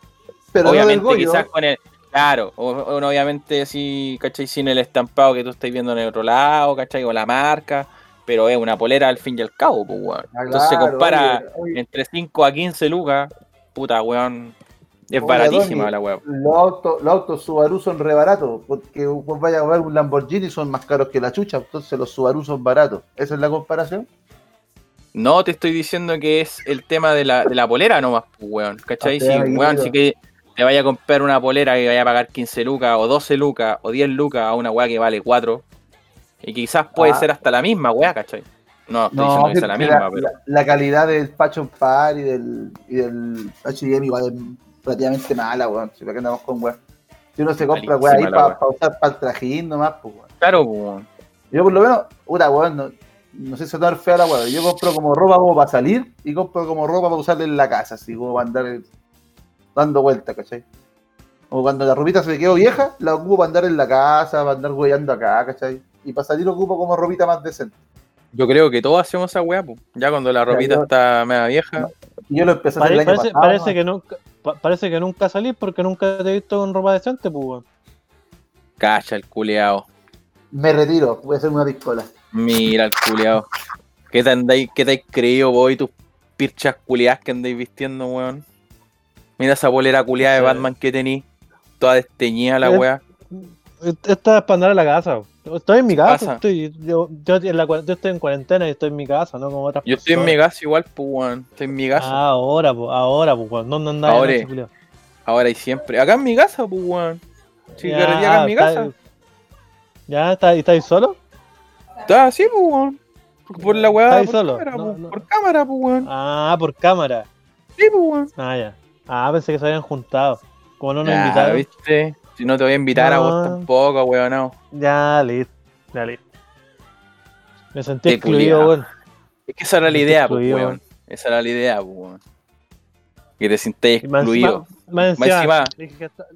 Pero obviamente, quizás con el. Claro, o, o obviamente, sí, ¿cachai? Sin el estampado que tú estás viendo en el otro lado, ¿cachai? O la marca. Pero es una polera al fin y al cabo, pues, weón. Ah, Entonces se compara oye, oye, entre 5 a 15 lucas. Puta, weón. Es Oye, baratísima la weón. Los autos, los autos Subaru son re baratos, porque vos vayas a comprar un Lamborghini son más caros que la chucha, entonces los Subaru son baratos. ¿Esa es la comparación? No te estoy diciendo que es el tema de la, de la polera nomás, pues, weón. ¿Cachai? Ah, Si, te ha weón, si que te vaya a comprar una polera que vaya a pagar 15 lucas, o 12 lucas, o 10 lucas a una weá que vale 4. Y quizás puede Ah. ser hasta la misma weá, ¿cachai? No, estoy No, diciendo que sea la la, misma, pero. la- la calidad del Fashion Par y del, y del H&M igual es relativamente mala, weón. Si para qué andamos con weón. Si uno se compra weón ahí para usar para el trajín nomás, pues weón. Claro, pues, weón. Yo por lo menos, puta weón, no, no sé si sonar fea la weón. Yo compro como ropa como para salir y compro como ropa para usarla en la casa, así como para andar dando vueltas, ¿cachai? O cuando la ropita se me quedó vieja, la ocupo para andar en la casa, para andar hueando acá, ¿cachai? Y para salir ocupo como ropita más decente. Yo creo que todos hacemos esa weá, pues. Ya cuando la ropita yo- está media vieja. Y yo lo empecé a hacer el año parece, pasado. parece ¿no? que nunca, pa- parece que nunca salís porque nunca te he visto con ropa decente, pues, weón. Cacha el culeado. Me retiro, voy a hacer una piscola. Mira el culeado. ¿Qué te andáis, qué te has creído vos y tus pirchas culiadas que andáis vistiendo, weón? Mira esa bolera culiada de. Batman que tení. Toda desteñida la Eh, weá. Esta es para andar a la casa. Estoy en mi casa, casa? estoy, yo, yo, en la cua- yo estoy en cuarentena y estoy en mi casa, ¿no? Como otras Yo estoy en mi casa igual, pues. Estoy en mi casa. Ah, ahora, pues, ahora, pues, weón. ¿Dónde andáis? Ahora. culiao? Ahora y siempre. Acá en mi casa, pues, weón. Sí, Ya, acá en mi está- casa. ¿Ya? ¿Estáis estáis solo? Está así, pues, weón. Por- Por la weá. ¿Estáis Por solo? cámara, No, pues, no. por cámara, pues, weón. Ah, por cámara. Sí, pues, weón. Ah, ya. Ah, pensé que se habían juntado. Como no nos Ya, invitaron. ¿viste? Si no te voy a invitar a vos No. tampoco, weón, no. Ya, listo. Ya, listo. Me sentí excluido, weón. Es que esa era la idea, sentí pues, excluido, weón. Esa era la idea, pues, weón. Que te sintáis Y más excluido. encima- más encima, encima-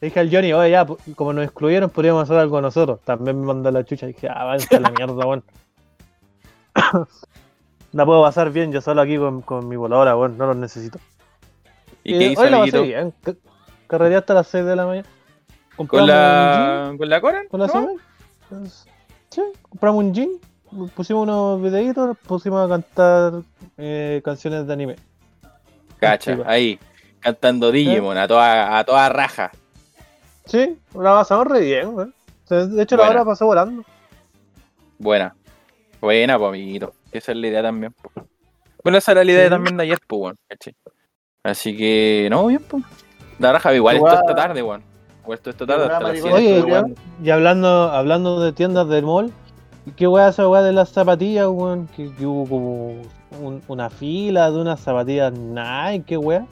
le dije, al Johnny, oye, ya, como nos excluyeron, podríamos hacer algo nosotros. También me mandó la chucha y dije, ah, váyanse a la mierda, weón. La puedo pasar bien yo solo aquí con, con mi voladora, weón, no los necesito. ¿Y Eh, qué hizo, hoy la pasé bien, ca- carrería hasta las 6 de la mañana. ¿Con la, ¿Con la Coran? con la ¿no? Summer. Sí, compramos un jean, pusimos unos videitos, pusimos a cantar eh, canciones de anime. Cacha, ahí. Cantando Digimon a toda, a toda raja. Sí, la pasamos re bien, sea, De hecho, la hora pasó volando. Buena. Buena, pues, amiguito. Esa es la idea también. po. Bueno, esa era la idea Sí. también de ayer, pues. ¿cachai? Así que, no, bien, pues. La raja, igual Igual- esto esta tarde, weón. Igual esto esta tarde hasta las maricón, 7 Oye, weón. Y hablando, hablando de tiendas del mall, ¿qué weá esa weá de las zapatillas, weón? Que, que hubo como un- una fila de unas zapatillas Nike, qué weá.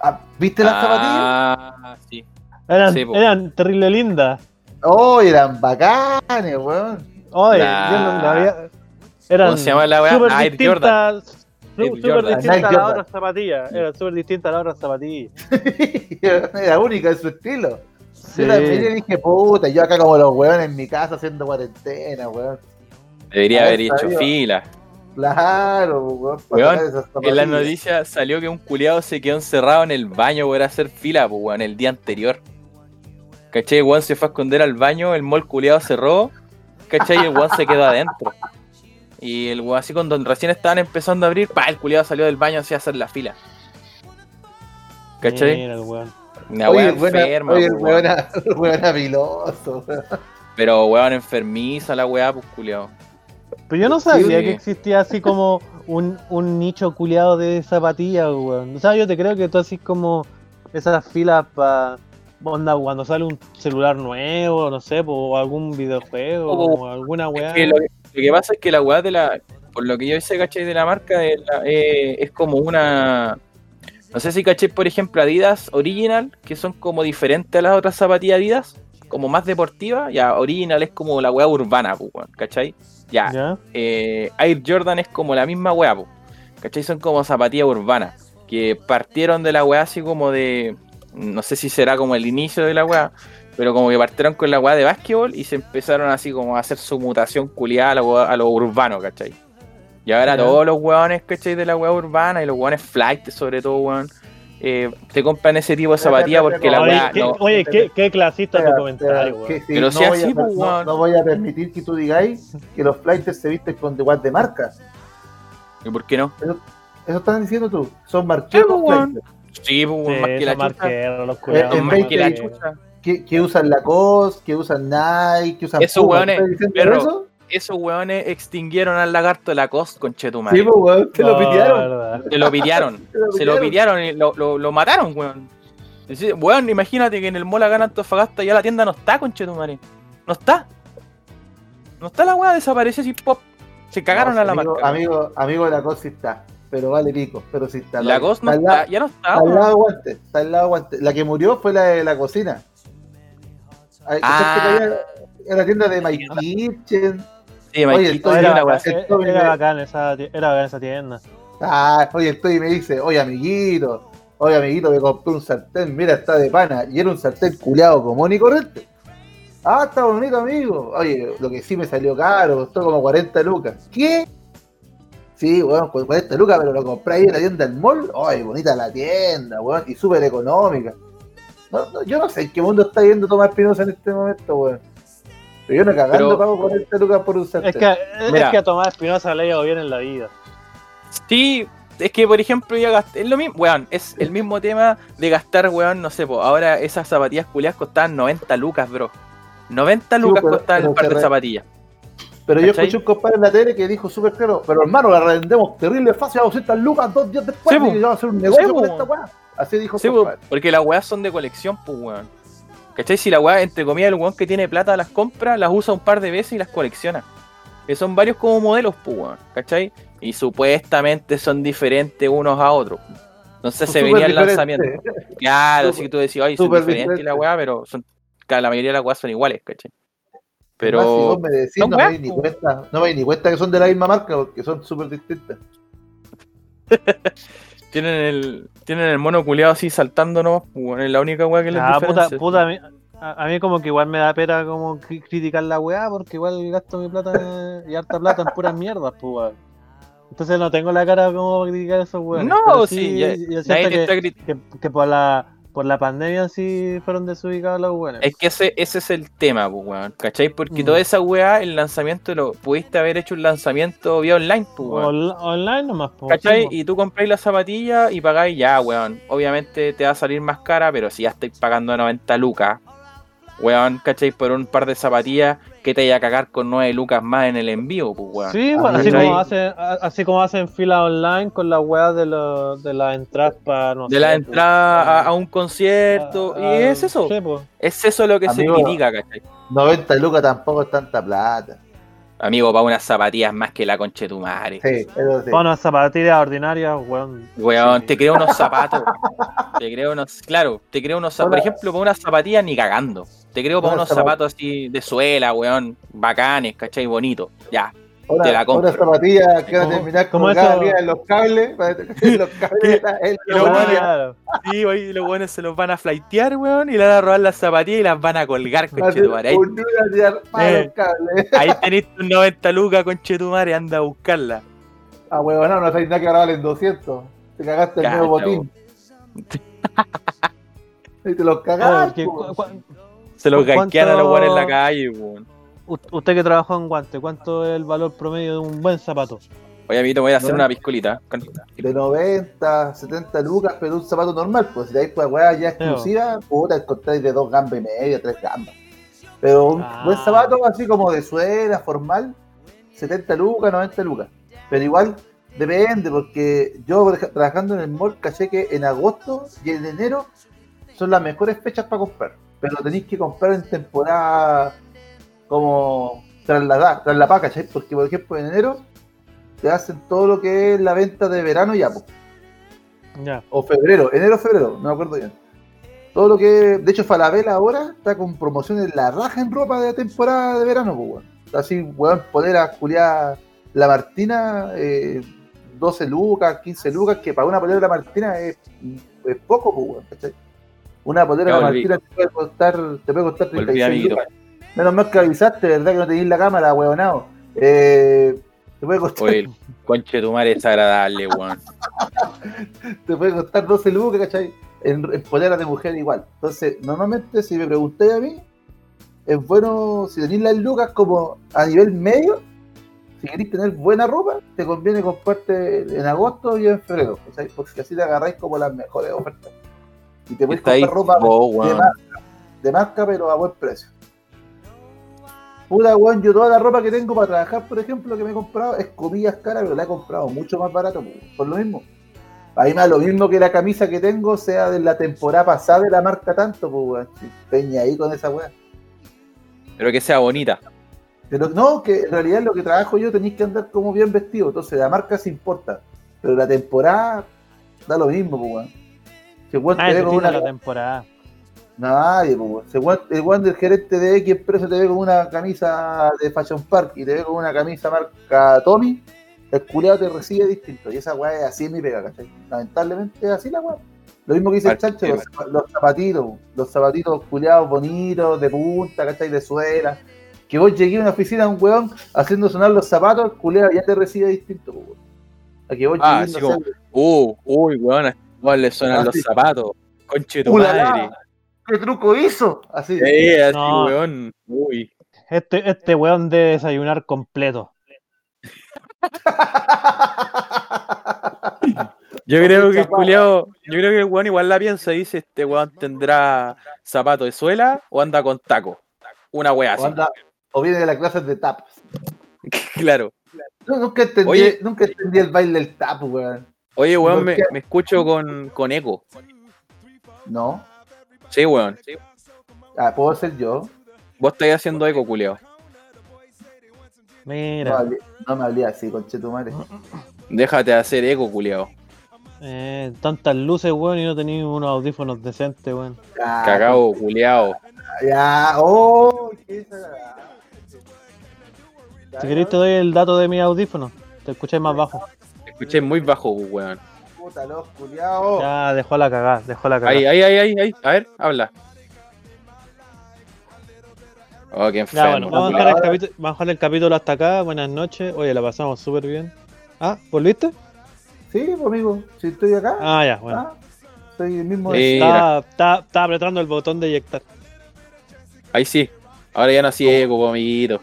Ah, ¿Viste las zapatillas? Ah, sí. Eran, Sí, eran terrible lindas. Oh, eran bacanes, weón. Oye, La- yo no, no había. Eran ¿Cómo se llama la weá? Air Súper Nike a las Jordan. otras zapatillas. Eran súper distintas a las otras zapatillas. Era única en su estilo. Sí. Yo también dije, puta, yo acá como los weones en mi casa haciendo cuarentena, weón. Debería haber hecho fila. Claro, weón. Weón, esas En la noticia salió que un culiado se quedó encerrado en el baño por hacer fila, pues, weón, el día anterior. ¿Cachai? El weón se fue a esconder al baño, el mall culiado cerró, ¿cachai? Y el weón se quedó adentro. Y el weón, así cuando recién estaban empezando a abrir, pa, el culiado salió del baño así a hacer la fila. ¿Cachai? Mira, el weón. Una Oye, weón- enferma, oye, po, weón. weón. Pero weón enfermiza la weá, pues culiao. Pero yo no sabía Sí. que existía así como un, un nicho culiado de zapatillas, weón. O sea, yo te creo que tú así como esas filas para onda cuando sale un celular nuevo, no sé, po, o algún videojuego, O- o alguna weá. Es que lo, lo que pasa es que la weá de la. Por lo que yo sé, ¿cachai? De la marca la- eh, es como una. No sé si caché, por ejemplo, Adidas Original, que son como diferentes a las otras zapatillas Adidas, como más deportivas. Ya, Original es como la weá urbana, pues, ¿cachai? Ya, eh, Air Jordan es como la misma weá, po, ¿cachai? Son como zapatillas urbanas, que partieron de la weá así como de, no sé si será como el inicio de la weá, pero como que partieron con la weá de básquetbol y se empezaron así como a hacer su mutación culiada a lo, a lo urbano, ¿cachai? Y ahora Ya. todos los weones, ¿cachai? De la weá urbana y los weones flight, sobre todo, weón, eh, te compran ese tipo de zapatillas porque la Oye, weá... ¿qué, no- oye, qué, qué clasista tu Espera, comentario, weón. que sí, Pero no si voy así, a, pues, no- no voy a permitir que tú digáis que los flighters se visten con igual de marca. ¿Y por qué no? Eso estás diciendo tú. Son marqueros Sí, pues, weón. flighters. Sí, pues, weón, Sí, más que la marqueros, los Eh, en vez que la chucha. Que, que usan Lacoste, que usan Nike, que usan Esos weones, Esos weones extinguieron al lagarto de la costa con Chetumare. Sí, pues, weón, te lo No, pidieron. verdad. Se lo pitearon. Te se lo pidieron. pitearon y lo, lo, lo mataron, weón. Es decir, Weón, imagínate que en el Mola Gana Antofagasta ya la tienda no está con Chetumare. No está. No está la weá, desapareció así, pop. Se cagaron No, a la amigo, marca. Amigo, amigo, Lacoste sí está. Pero vale pico, pero sí está. la Ghost no está, ya no está, Está al weón. lado de Guante, está al lado de Guante. La que murió fue la de la cocina. Ah. ¿cachaste que había- Era la tienda de My Kitchen. Sí, Oye, Maikito, Era, era bien. bacán esa, era bacán esa tienda. Ah, oye, estoy y me dice, oye, amiguito, oye, amiguito, me compré un sartén, mira, está de pana. Y era un sartén culeado común y corriente. Ah, está bonito, amigo. Oye, lo que sí me salió caro, costó como 40 lucas. ¿Qué? Sí, weón, con 40 lucas, pero lo compré ahí en la tienda del mall. Ay, bonita la tienda, weón, y súper económica. No, no, yo no sé en qué mundo está yendo Tomás Espinosa en este momento, weón. Pero yo no cagando Pero- pago 40 lucas por un sartén. Es que, es que a Tomás Espinosa le ha ido bien en la vida. Sí, es que por ejemplo ya gasté, es lo mismo, weón, es el mismo tema de gastar, weón, no sé, po, ahora esas zapatillas culiadas costaban 90 lucas, bro. 90 lucas pero- costaba el par de zapatillas. Pero yo escuché un compadre en la tele que dijo súper claro, pero hermano, la revendemos terrible fácil a 200 lucas dos días después Sí, y vamos a hacer un negocio Sí, con esta weá. Así dijo Sí, porque las weas son de colección, pues, weón. ¿Cachai? Si la weá, entre comillas, el weón que tiene plata las compra, las usa un par de veces y las colecciona. Que son varios como modelos, pues, weón. ¿Cachai? Y supuestamente son diferentes unos a otros. Entonces se venía el lanzamiento. Claro, así que tú decís, oye, son diferentes diferente. la weá, pero son, la mayoría de las weas son iguales, ¿cachai? Además, si Pero. vos me decís, no me ni cuenta, no me doy ni cuenta que son de la misma marca porque son súper distintas. Tienen el, tienen el mono culeado así saltándonos, weón, es la única weá que les Ah, puta, puta, a mí, a, a mí como que igual me da pena como cri- criticar la weá porque igual gasto mi plata y harta plata en puras mierdas, pues weón. Entonces no tengo la cara como para criticar esos weones. No, Pero sí, ya- yo siento nadie te que, está grit- que, que por la por la pandemia sí fueron desubicados los weones. Es que ese, ese es el tema, pues, weón, ¿cachai? Porque Mm. toda esa weá, el lanzamiento, lo pudiste haber hecho un lanzamiento vía online, pues, weón. Onl- online nomás, pues. ¿Cachai? sí. Y tú compráis la zapatilla y pagáis ya, weón. Obviamente te va a salir más cara, pero si ya estáis pagando 90 lucas, weón, ¿cachai? Por un par de zapatillas que te vaya a cagar con 9 lucas más en el envío, pues, weón. Sí, Ah, bueno, así, como hacen, así como hacen fila online con las weas de, los de las entradas para, no De sé, la pues, entrada a, a un concierto, a- y a- es eso. sí, pues. Es eso lo que Amigo. se critica, ¿cachai? 90 lucas tampoco es tanta plata. Amigo, para unas zapatillas más que la conche tu madre. Sí, eso sí. Para unas zapatillas ordinarias, weón. Weón, Sí. te creo unos zapatos. te creo unos, claro, te creo unos zapatos. Por ejemplo, para unas zapatillas ni cagando. Te creo para Unos unos zapatos así de suela, weón, bacanes, ¿cachai? Bonitos. Ya. Ahora, te la zapatillas que van a ¿Cómo- terminar eso? arriba en los cables. que los cables de en botella. claro. Sí, oye, los weones se los van a flightear, weón, y le van a robar las zapatillas y las van a colgar, conchetumare. Ahí, de Eh. los ahí tenéis tus 90 lucas, conchetumare, anda a buscarla. Ah, huevón, no, no sabes nada que ahora valen 200. Te cagaste el Cacha, nuevo botín. y te los cagaste. Se los ¿Cuánto- ganquean a los weones en la calle, weón. Usted que trabajó en guante, ¿cuánto es el valor promedio de un buen zapato? Oye, amiguito, voy a hacer No. una piscolita. Con- de 90, 70 lucas, pero un zapato normal, pues si de ahí pues weá ya exclusiva, puta, encontráis de dos gambas y media, tres gambas. Pero un Ah. buen zapato así como de suela, formal, 70 lucas, 90 lucas. Pero igual depende, porque yo trabajando en el mall caché que en agosto y en enero son las mejores fechas para comprar. Pero tenéis que comprar en temporada como trasladar, trasladar, ¿cachai? Porque por ejemplo en enero te hacen todo lo que es la venta de verano ya, pues Ya. o febrero, enero febrero, no me acuerdo bien. Todo lo que, de hecho, Falabella ahora está con promociones la raja en ropa de temporada de verano, pues, weón. Está Así, weón, poder a Julián La Martina, eh, 12 lucas, 15 lucas, que para una polera de La Martina es, es poco, pues, weón, ¿cachai? Una polera de La. Martina te puede costar, te puede costar Volví, 36 amiguito. lucas. Menos mal que avisaste, ¿verdad? Que no tenéis la cámara, weonado. Eh, te puede costar Oye, el conche tu madre es agradable, weón. te puede costar 12 lucas, ¿cachai? En, en poleras de mujer igual. Entonces, normalmente, si me preguntáis a mí, es bueno, si tenéis las lucas como a nivel medio, si queréis tener buena ropa, te conviene comprarte en agosto y en febrero, ¿cachai? Porque así te agarráis como las mejores ofertas. Y te puedes comprar ropa de marca, de marca, pero a buen precio. Puta, weón, yo toda la ropa que tengo para trabajar, por ejemplo, que me he comprado, es comillas cara, pero la he comprado mucho más barato, po, por lo mismo. A mí me da lo mismo que la camisa que tengo sea de la temporada pasada de la marca tanto, pues, weón. Peña ahí con esa weá. Pero que sea bonita. Pero no, que en realidad lo que trabajo yo tenéis que andar como bien vestido, entonces la marca se importa. Pero la temporada da lo mismo, pues, weón. Si weón Ah, te ve con una la temporada. Nadie, pues, el weón del gerente de X empresa te ve con una camisa de Fashion Park y te ve con una camisa marca Tommy, el culiado te recibe distinto. Y esa weá es así en mi pega, ¿cachai? Lamentablemente es así la weá. Lo mismo que dice el chancho, los, los zapatitos, los zapatitos culiados bonitos, de punta, ¿cachai? De suela. Que vos llegué a una oficina a un weón haciendo sonar los zapatos, el culiado ya te recibe distinto, weón. A que vos Ah, no sé, como- Uh, uy, weón, le suenan Ah, los sí. zapatos. Conche de tu madre. ¿Qué truco hizo? Así. Sí, así, No. weón. Uy. Este, este weón debe desayunar completo. Yo creo que el culiao, yo creo que el weón igual la piensa y dice, este weón tendrá zapato de suela o anda con taco. Una wea o, así. anda- o viene de las clases de tap. Claro. No, nunca, entendí, Oye. nunca entendí el baile del tap, weón. Oye, weón, ¿Por me, me escucho con, con eco. No. Sí, weón. Ah, puedo ser yo. Vos estáis haciendo eco, culiao. Mira. no me hablé así, conchetumare. Déjate de hacer eco, culiao. Eh, tantas luces, weón, y no tenéis unos audífonos decentes, weón. Cagao, culiao. Ya, oh, qué Si queréis te doy el dato de mis audífonos. Te escucháis más bajo. Te escuché muy bajo, weón. Puta, los culiados. Ya dejó la cagada, dejó la cagada. Ahí, ahí, ahí, ahí, ahí. A ver, habla. Oh, qué Ya, bueno, enfermo. vamos a, dejar el capítulo, vamos a dejar el capítulo hasta acá. Buenas noches. Oye, la pasamos súper bien. Ah, ¿volviste? Sí, pues, amigo, si estoy acá, Ah, ya, bueno. ah, soy el mismo. Sí. Estaba, estaba- estaba apretando el botón de eyectar. Ahí sí. Ahora ya no eco, po, amiguito.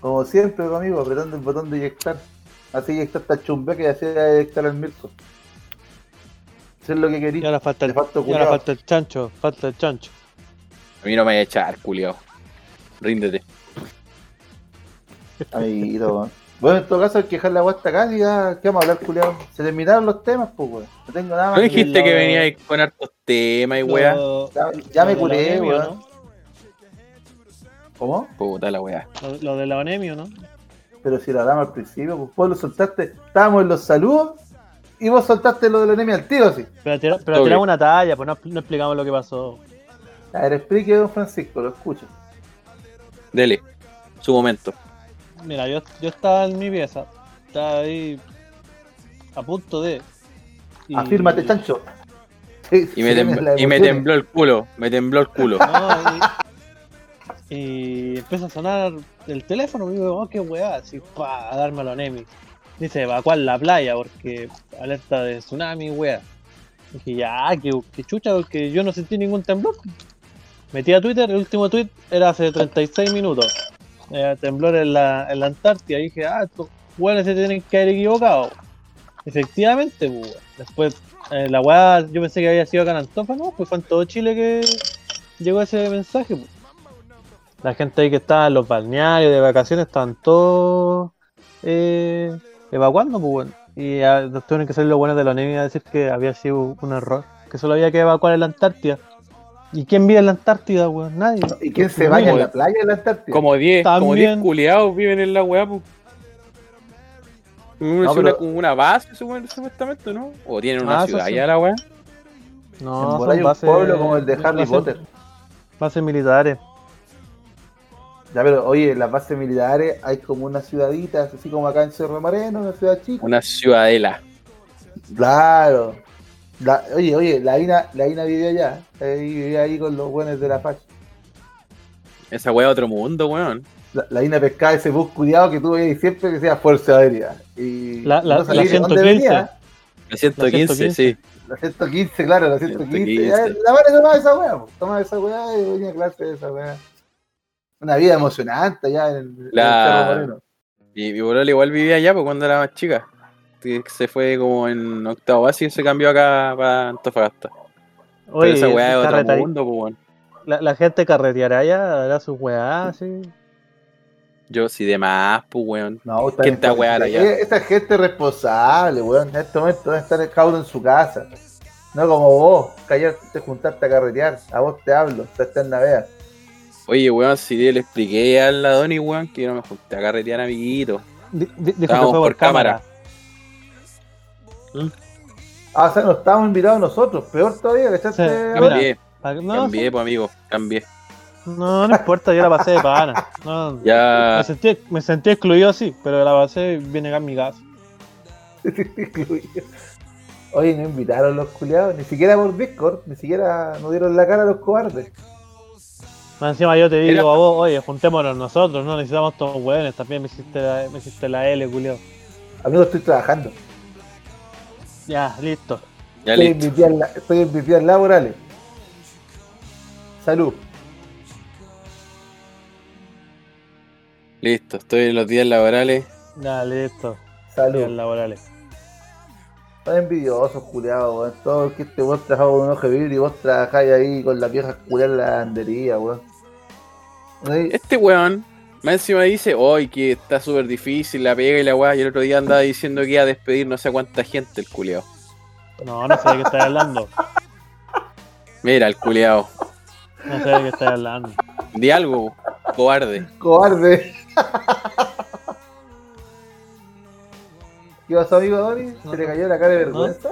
Como siempre, pues, amigo, apretando el botón de eyectar. Así eyectar esta chumbe que hacía eyectar al Mirko. Eso es lo que Y quería. ahora falta el, Le falta y ahora culiao. falta el chancho, falta el chancho. A mí no me vaya a echar, culiao. Ríndete. Amiguito. Bueno, en todo caso hay que dejar la guasta acá y ya, ¿qué vamos a hablar, culiado? Se terminaron los temas, pues, weón. No tengo nada ¿No más. que- dijiste que lo- venía con hartos temas y weá? Ya, ya me la curé, weón. ¿no? ¿Cómo? Puta la weá. Lo, lo de la anemia, ¿no? Pero si lo hablamos al principio, pues vos lo soltaste. Estábamos en los saludos y vos soltaste lo de la anemia al tiro, sí. Pero, tira- pero tiramos una talla, pues no, no explicamos lo que pasó. A ver, explique, don Francisco, lo escucho. Dele. Su momento. Mira, yo, yo estaba en mi pieza, estaba ahí a punto de. y- Afírmate, chancho. Sí, Y me, y tembló el culo. Me tembló el culo. No, y, y empieza a sonar el teléfono, y digo, oh, qué weá, así, pa, a darme la anemia. Dice, evacuar la playa porque alerta de tsunami, weá. Dije, ya, que, que chucha, porque yo no sentí ningún temblor. Metí a Twitter, el último tweet era hace 36 minutos. Temblor en la, en la Antártida. Y dije, ah, esto weones se tienen que haber equivocado. Efectivamente, pues, weón. Después, eh, la weá, yo pensé que había sido acá en Antofa, no, pues fue en todo Chile que llegó ese mensaje, pues. La gente ahí que estaba en los balnearios de vacaciones estaban todos eh, evacuando, pues, weón. Y nos tuvieron que salir los buenos de la NEMI a decir que había sido un error, que solo había que evacuar en la Antártida. ¿Y quién vive en la Antártida, weón? Nadie. ¿Y quién se baña en la playa en la Antártida? Como 10, como 10 También. culiados viven en la weá, pues. Una, No, una- pero- como una base, supu- supuestamente, ¿no? O tienen una Ah, ciudad sí. ya la weá. No, en son hay un pueblo como el de Harry Potter. Bases militares. Ya, pero oye, en las bases militares hay como unas ciudaditas, así como acá en Cerro Moreno, una ciudad chica. Una ciudadela. Claro. La- oye, oye, la Ina, la Ina vivió allá. Ahí vivía ahí con los buenos de la facha. Esa weá otro mundo, weón. La, la Ina pescaba ese bus cuidado que tuve ahí siempre que sea Fuerza Aérea. Y La- la- no la de dónde 115. venía. La 115, 115. sí. La 115, claro, la 115. 115. Ya, La madre tomaba esa weá, tomaba esa weá y venía clase de esa weá. Una vida emocionante allá en, en La- el Cerro Moreno. Y mi bolola igual vivía allá, pues cuando era más chica. Se fue como en octavo básico y se cambió acá para Antofagasta. Oye, Pero esa weá es otro mundo, pues weón. la, la gente carreteará allá, hará sus weás, sí. Yo sí de más, pues weón. No, está ¿Quién wear porque allá? Esa gente responsable, weón. En este momento debe estar el cabrón en su casa. No como vos, que ayer te juntaste a carretear. A vos te hablo, te está en la vea. Oye, weón, si le expliqué a la Doni, weón, que yo no me junté a carretear, amiguito. Dijo que Estábamos por por cámara. cámara. Ah, o sea, no estábamos invitados nosotros. Peor todavía, ¿cachaste? Sí, ahora? Mira. Cambié, No, cambié, pues amigo, cambié. no, no importa, yo la pasé de pana. No, Ya, me, sentí, me sentí excluido, sí, pero la pasé bien acá en mi casa. Oye, no invitaron los culiados, ni siquiera por Discord, ni siquiera nos dieron la cara a los cobardes. Más encima yo te digo Era- a vos, oye, juntémonos nosotros, no necesitamos todos hueones, también me hiciste la, me hiciste la L, culio. Amigo, estoy trabajando. Ya, listo. ya Estoy en, listo. días, estoy en mis días laborales. Salud. Listo, estoy en los días laborales. Ya, listo. Días Salud. laborales. Están envidiosos, culiados, weón. Todo que este vos trabajaba con un ojo de vidrio y vos trabajáis ahí con las viejas culiadas en la lavandería, weón. Este weón, más encima dice, hoy que está súper difícil la pega y la weá, y el otro día andaba diciendo que iba a despedir no sé cuánta gente el culiao. No, no sé de qué estás hablando. Mira, el culiao. No sé de qué estás hablando. Di algo, cobarde. Cobarde. ¿Qué pasó, amigo Doni? ¿Se No, le cayó la cara de no. vergüenza?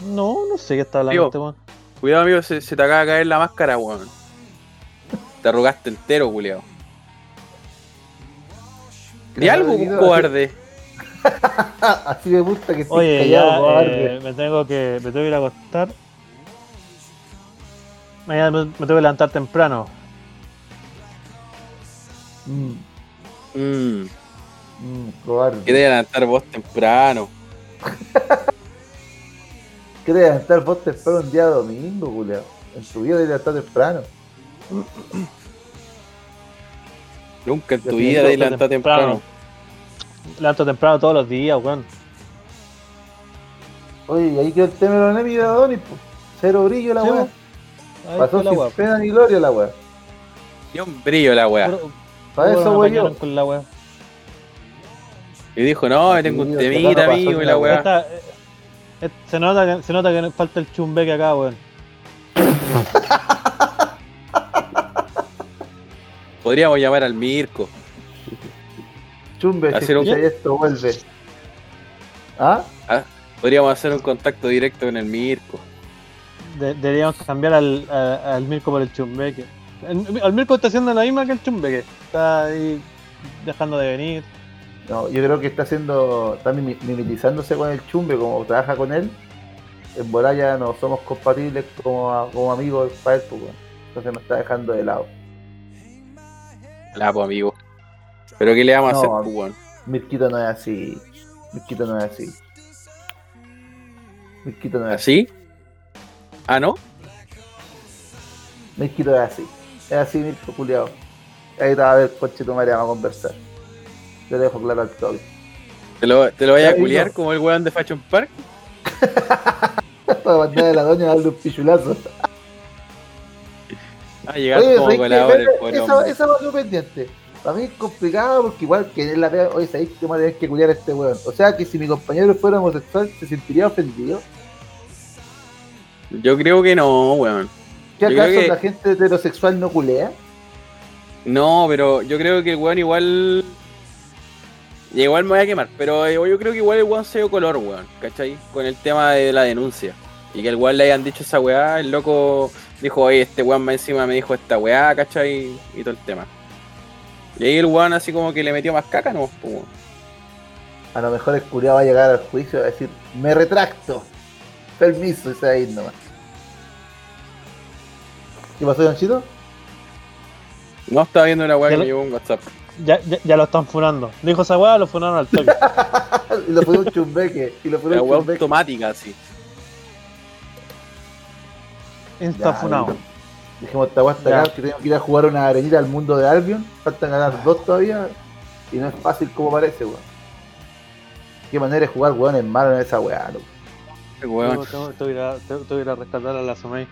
No, no sé qué está hablando este weón. Cuidado, amigo, se, se te acaba de caer la máscara, weón. Te arrugaste entero, culiao. Di Claro, algo, cobarde. Ah, así me gusta que estés Oye, callado, ya cobarde. eh, me tengo que me tengo que ir a acostar. Mañana me, me tengo que levantar temprano. Mm, Mm, mm, cobarde. que te levantar vos temprano. ¿Qué te levantar vos temprano un día domingo, culiao? En tu vida te levantar temprano. Nunca en tu vida sí, levantas temprano. temprano. Levanto temprano todos los días, weón. Oye, y ahí quedó el tema de la de Adonis, pues. Cero brillo la Sí, weá. Pasó la sin pena ni gloria la weá. Y un brillo la weá. Para eso apañaron yo. con la weá. Y dijo, no, tengo un Sí, temita, amigo, y la weá. Esta, eh, eh, se, nota que, se nota que falta el chumbeque acá, weón. Podríamos llamar al Mirko. Chumbe, si Hacer un- esto, vuelve. ¿Ah? Podríamos hacer un contacto directo con el Mirko. De- deberíamos cambiar al, a- al Mirko por el chumbeque. El, el Mirko está haciendo la misma que el chumbeque. Está ahí dejando de venir. No, yo creo que está haciendo, está mimetizándose con el chumbe, como trabaja con él. En bola ya no somos compatibles como, como amigos para él, pues. Entonces nos está dejando de lado. La pues, amigo. Pero ¿qué le vamos a hacer, pues? Mirquito no es así. Mirquito no es así. Mirquito no es así. ¿Así? Ah, ¿no? Mirquito es así. Es así, Mirko, culiao. Ahí te va a ver, coche tu madre, vamos a conversar. Le dejo claro al toque. ¿Te lo, te lo vaya a culiar como el weón de Fashion Park? Para mandar a la doña a darle un pichulazo. Ah, llegar Oye, como colador el pobre esa, esa va a ser pendiente. Para mí es complicado porque igual que en la pega, oye, ¿sabéis que vamos a tener que culiar a este weón? O sea que si mi compañero fuera homosexual, ¿se sentiría ofendido? Yo creo que no, weón. ¿Qué Yo acaso que- la gente heterosexual no culea? No, pero yo creo que el weón igual. Y Igual me voy a quemar, pero eh, yo creo que igual el weón se dio color, weón, ¿cachai? Con el tema de la denuncia. Y que el weón le hayan dicho esa weá, el loco dijo, oye, este weón más encima me dijo esta weá, ¿cachai? Y todo el tema. Y ahí el weón así como que le metió más caca, ¿no? Pues, weón. A lo mejor el culiao va a llegar al juicio y va a decir, me retracto. Permiso, y se va a ir nomás. ¿Qué pasó, Janchito? No estaba viendo una weá que me llegó un WhatsApp. Ya, ya, ya lo están funando. Dijo esa weá, lo funaron al toque. y lo fue un chumbeque. Y lo fue La un weá chumbeque. automática, así. Insta funado. Dijimos esta weá hasta acá, que tenemos que ir a jugar una arenita al mundo de Albion. Faltan ganar dos todavía. Y no es fácil como parece, weón. Qué manera de jugar, weón, es malo en esa weá, loco. El weón. Tengo, tengo- tengo que ir a- tengo- tengo que ir a rescatar a la Sumei.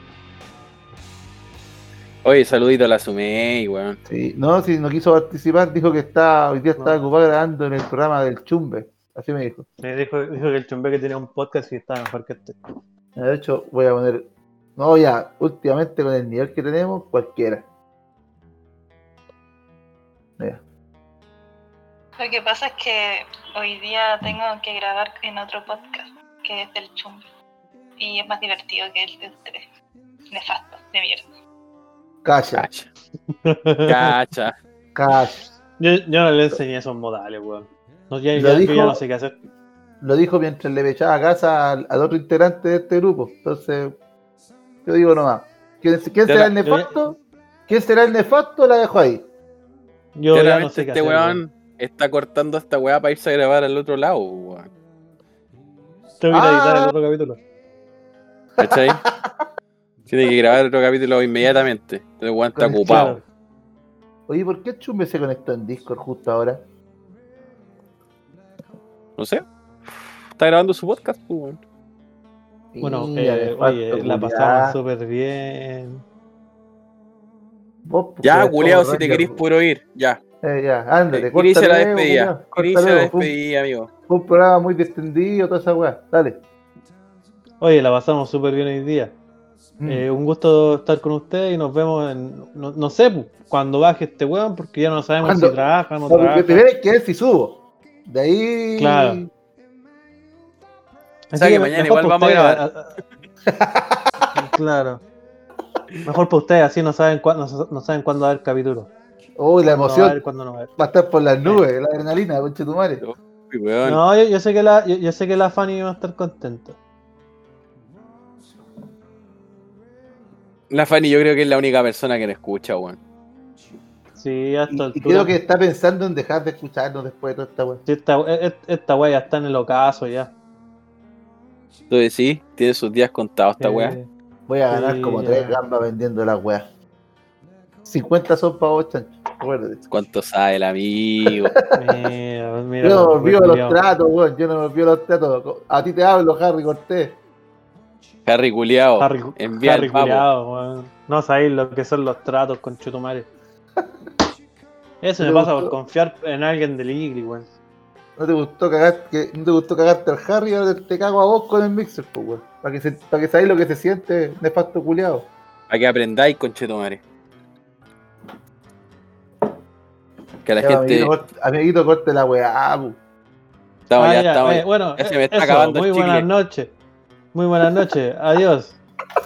Oye, saludito a la Sumei, weón. Sí, no, si no quiso participar, dijo que está, hoy día estaba No. ocupado grabando en el programa del Chumbe. Así me dijo. Me dijo, dijo que el chumbeque tenía un podcast y estaba mejor que este. De hecho, voy a poner. No, ya, últimamente con el nivel que tenemos, cualquiera. Mira. Lo que pasa es que hoy día tengo que grabar en otro podcast, que es del chumbe. Y es más divertido que el de ustedes. Nefasto, de mierda. Cacha, Cacha. Cacha. cacha. Yo, yo no le enseñé esos modales, weón. No, ya, Lo ya- yo dijo- ya no sé qué hacer. Lo dijo mientras le echaba a casa al, al otro integrante de este grupo. Entonces, yo digo nomás. ¿Quién, quién será la- el nefasto? ¿Quién será el nefasto? La dejo ahí. Yo ya no Claramente sé qué este hacer. weón está cortando esta weá para irse a grabar al otro lado, weón. Tengo que ir a editar Ah. el otro capítulo. ¿Cachai? Tiene que grabar otro capítulo inmediatamente. Entonces, weón está ocupado. Oye, ¿por qué el Chumbe se conectó en Discord justo ahora? No sé. Está grabando su podcast, pues, weón. Bueno, eh, oye, la pasamos súper bien. Vos, pues, Ya, culeado, si te querés puro ir. Ya. Eh, ya, ándate, Eh, Inicia la despedida. Inicia la despedida, amigo. Fue un programa muy distendido, toda esa weá. Dale. Oye, la pasamos súper bien hoy día. Mm. Eh, un gusto estar con ustedes y nos vemos en. No, no sé, pu, cuando baje este weón, porque ya no sabemos ¿Cuándo? si trabaja o no No, porque trabaja. primero hay que ver si subo. De ahí. Claro. O sea que mañana igual vamos a ustedes, a- claro. Mejor para ustedes, así no saben cuándo, no saben cuándo va a haber capítulo. Uy, la Cuándo va a emoción no va a haber. va a estar por las nubes, la adrenalina, conche tu madre. Uy, weón. No, yo, yo sé que la, yo, yo sé que la Fanny va a estar contenta. La Fanny yo creo que es la única persona que nos escucha, weón. Sí, hasta Y, y creo que está pensando en dejar de escucharnos después de toda esta weá. Sí, esta, e- e- esta wea ya está en el ocaso ya. Entonces sí, tiene sus días contados esta Eh, weá. Voy a ganar Sí, como ya. tres gambas vendiendo las weas. 50 son para vos, chancho. Acuérdate. ¿Cuánto sabe el amigo? Mira, mira. Yo no me olvido los tratos, weón. Yo no me olvido los tratos. A ti te hablo, Harry Cortés. Harry culiao. Harry, Envía Harry el weón. No sabéis lo que son los tratos con Chutumare. Eso me Me pasa gustó. por confiar en alguien del Igri, weón. ¿No te gustó cagar, que, no te gustó cagarte al Harry? Ahora te, te cago a vos con el mixer, pues, weón. Para que, se, para que sabáis lo que se siente nefasto culiado. Para que aprendáis, conchetumare. Que la Ya, gente. amiguito, corte- amiguito, corte la weá, pu. Estamos, Ah, ya ya, estamos. eh, bueno, ya se eh, me está eso, acabando el muy buenas noches. Muy buenas noches. Adiós.